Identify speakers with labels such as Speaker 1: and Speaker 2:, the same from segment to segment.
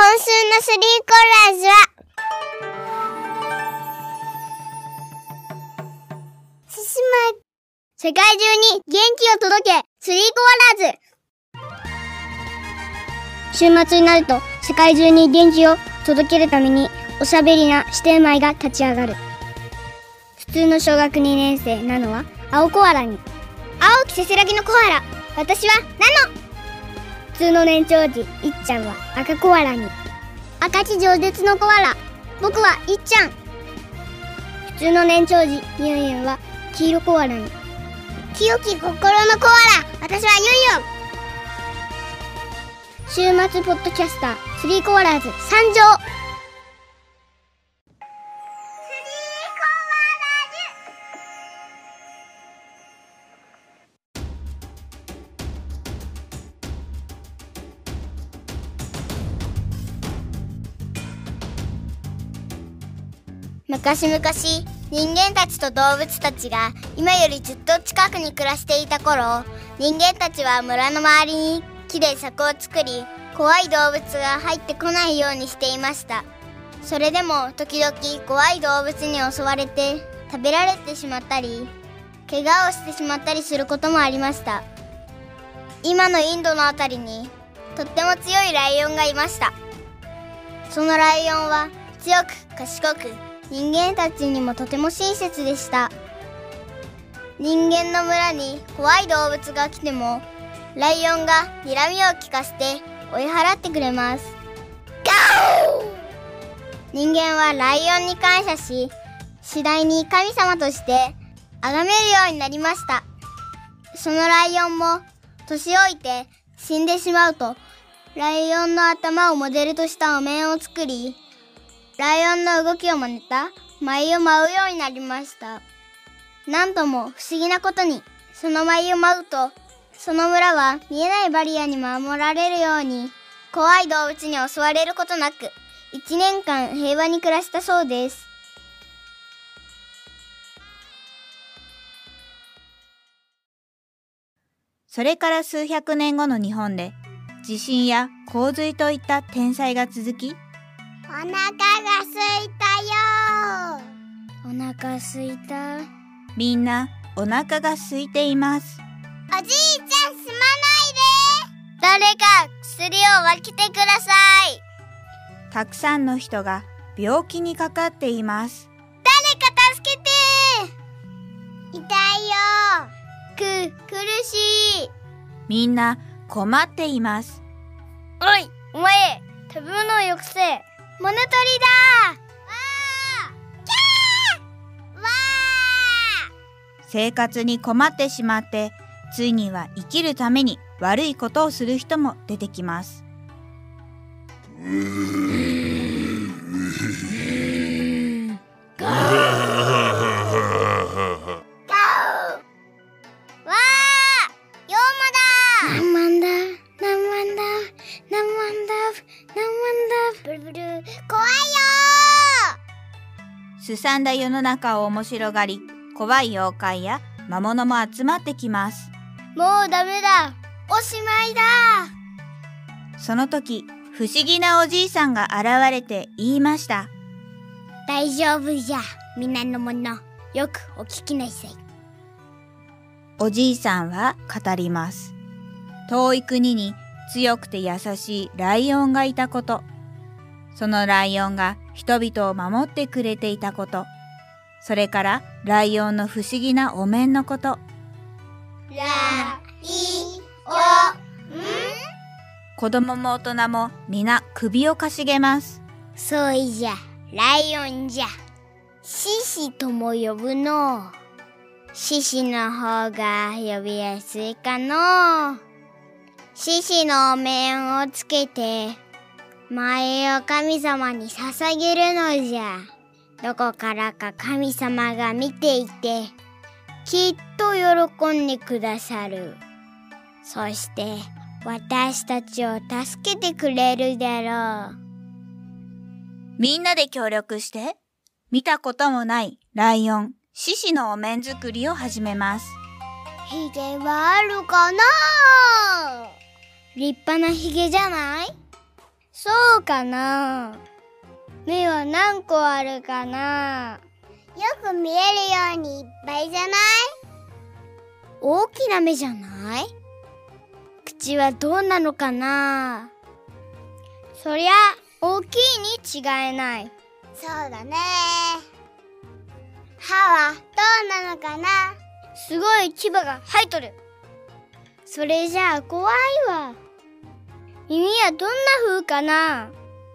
Speaker 1: 今週のスリーコーラーズは、すすま、世界中に元気を届け、スリーコーラーズ週末になると世界中に元気を届けるためにおしゃべりな指定米が立ち上がる。普通の小学2年生なのは青コアラに。青きせせらぎのコアラ。私はナノ。通の年長児いっちゃんは赤コアラに。赤き上舌のコアラ。僕はいっちゃん。普通の年長児ゆんゆんは黄色コアラに。清き心のコアラ。私はゆんゆん。週末ポッドキャスタースリーコアラーズ参上昔々人間たちと動物たちが今よりずっと近くに暮らしていた頃人間たちは村の周りに木で柵を作り怖い動物が入ってこないようにしていました。それでも時々怖い動物に襲われて食べられてしまったり怪我をしてしまったりすることもありました。今のインドのあたりにとっても強いライオンがいました。そのライオンは強く賢く人間たちにもとても親切でした。人間の村に怖い動物が来てもライオンが睨みを利かせて追い払ってくれます。人間はライオンに感謝し次第に神様として崇めるようになりました。そのライオンも年老いて死んでしまうとライオンの頭をモデルとしたお面を作りライオンの動きを真似た舞を舞うようになりました。なんとも不思議なことにその舞を舞うとその村は見えないバリアに守られるように怖い動物に襲われることなく1年間平和に暮らしたそうです。
Speaker 2: それから数百年後の日本で地震や洪水といった天災が続き
Speaker 1: お腹お腹すいた？
Speaker 2: みんなお腹が空いています。
Speaker 1: おじいちゃんすまないで。誰か薬を分けてください。
Speaker 2: たくさんの人が病気にかかっています。
Speaker 1: 誰か助けて。痛いよ。く、苦しい。
Speaker 2: みんな困っています。
Speaker 1: おい、お前食べ物をよくせ物取りだ。わ
Speaker 2: 生活に困ってしまってついには生きるために悪いことをする人も出てきます。
Speaker 1: ーわー
Speaker 2: すさんだ世の中を面白がり怖い妖怪や魔物も集まってきます。
Speaker 1: ーもうダメだ。おしまいだ。
Speaker 2: その時不思議なおじいさんが現れて言いました。
Speaker 1: 大丈夫じゃ。皆の者よくお聞きなさい。
Speaker 2: おじいさんは語ります。遠い国に強くて優しいライオンがいたこと。そのライオンが人々を守ってくれていたこと。それからライオンの不思議なお面のこと。
Speaker 1: ライオン。
Speaker 2: 子供も大人も皆首をかしげます。
Speaker 1: そういじゃ。ライオンじゃ。獅子とも呼ぶの。獅子の方が呼びやすいかの。獅子のお面をつけて前を神様に捧げるのじゃ。どこからか神様が見ていてきっと喜んでくださる。そして私たちを助けてくれるだろう。
Speaker 2: みんなで協力して見たこともないライオン獅子のお面作りを始めます。
Speaker 1: ヒゲはあるかな？立派なヒゲじゃない？そうかな。目は何個あるかな。よく見えるようにいっぱいじゃない？大きな目じゃない？口はどうなのかな？そりゃ大きいに違いない。そうだね。歯はどうなのかな？すごい牙が生えとる。それじゃあ怖いわ耳はどんな風かな？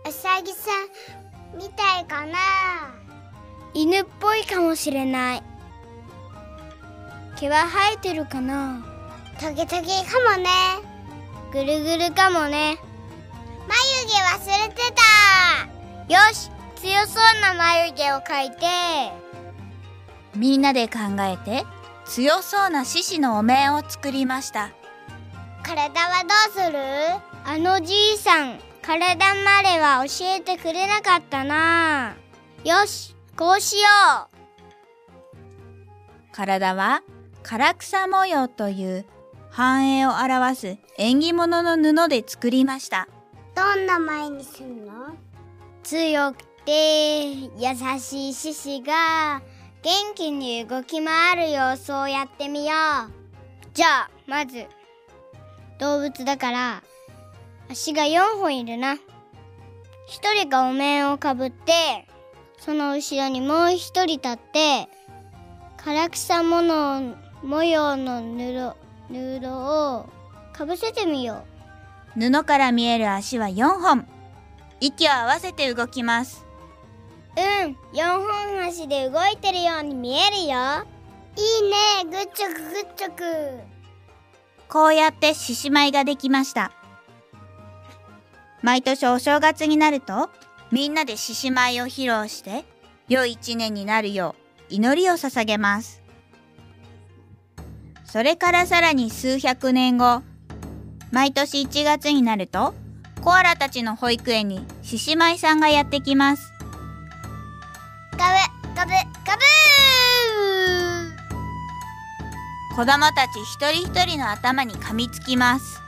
Speaker 1: うさぎさんみたいかな？犬っぽいかもしれない。毛は生えてるかな？トゲトゲかもね。ぐるぐるかもね。眉毛忘れてた。よし強そうな眉毛を描いて。
Speaker 2: みんなで考えて強そうな獅子のお面を作りました。
Speaker 1: 体はどうする？あのじいさん体までは教えてくれなかったな。よしこうしよう。
Speaker 2: 体は唐草模様という繁栄を表す縁起物の布で作りました。
Speaker 1: どんな前にすんの？強くて優しい獅子が元気に動き回る様子をやってみよう。じゃあまず動物だから足が4本いるな。一人がお面をかぶってその後ろにもう一人立って唐草模様模様の布布をかぶせてみよ
Speaker 2: 布から見える足は4本。息を合わせて動きます。
Speaker 1: ううん4本足で動いてるように見えるよ。いいねぐっちょくぐっちょく
Speaker 2: こうやって獅子舞ができました毎年お正月になるとみんなで獅子舞を披露して良い一年になるよう祈りを捧げます。それからさらに数百年後毎年1月になるとコアラたちの保育園に獅子舞さんがやってきます。
Speaker 1: ガブガブガブ
Speaker 2: 子供たち一人一人の頭に噛みつきます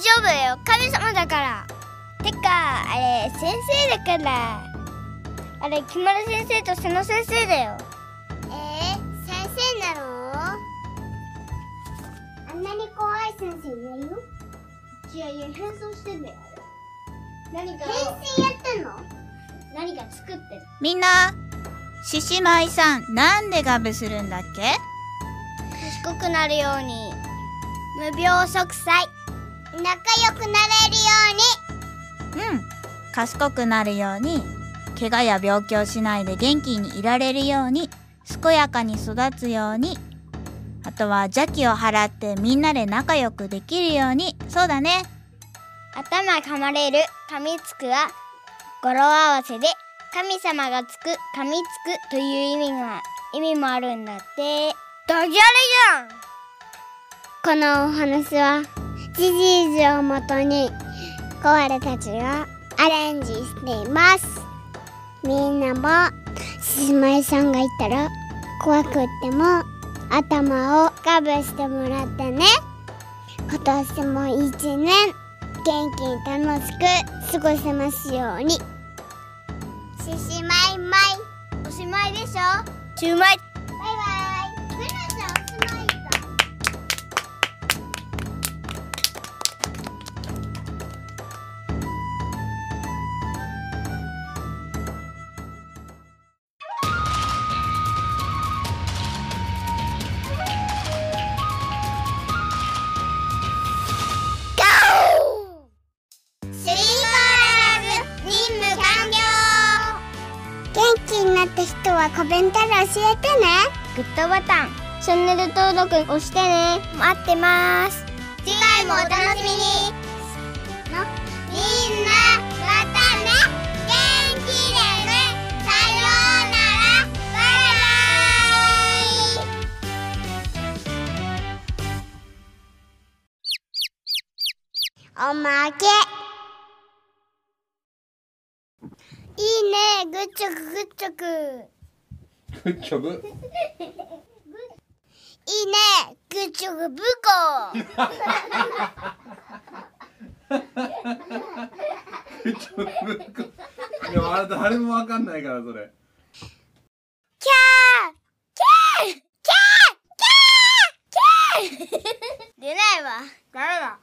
Speaker 1: 丈夫だよ。神様だから。てかあれ先生だから。あれ木村先生と瀬野先生だよ。えー、先生なの？あんなに怖い先生いないよ。いやいや変装してんだよ何か変身やってんの？何か作ってる。
Speaker 2: みんな獅子舞さんなんでガブするんだっけ？
Speaker 1: 賢くなるように。無病息災仲良くなれるよ
Speaker 2: うん。賢くなるように。怪我や病気をしないで元気にいられるように。健やかに育つように。あとは邪気を払ってみんなで仲良くできるように。そうだね。
Speaker 1: うに頭噛まれる。噛みつくは語呂合わせで神様がつく噛みつくという意味が意味もあるんだって。ダジャレじゃん。このお話は事実をもとにコアラたちがアレンジしています。みんなも獅子舞さんがいたら怖くっても頭をガブしてもらってね今年も一年元気に楽しく過ごせますように獅子舞舞おしまいでしょしゅうまいバイバイ気になった人はコメントで教えてね。グッドボタン。チャンネル登録押してね。待ってます。次回もお楽しみに。のみんなまたね。元気でね。さようなら。バイバイ。おまけいいね。ぐっちょくぐっちょく
Speaker 3: グッジョブ
Speaker 1: いいね。グッジョブブコ。
Speaker 3: グッジョブいやあれ誰もわかんないからそれ。
Speaker 1: キャーキャーキャーキャーキャー。出ないわ。ダメだ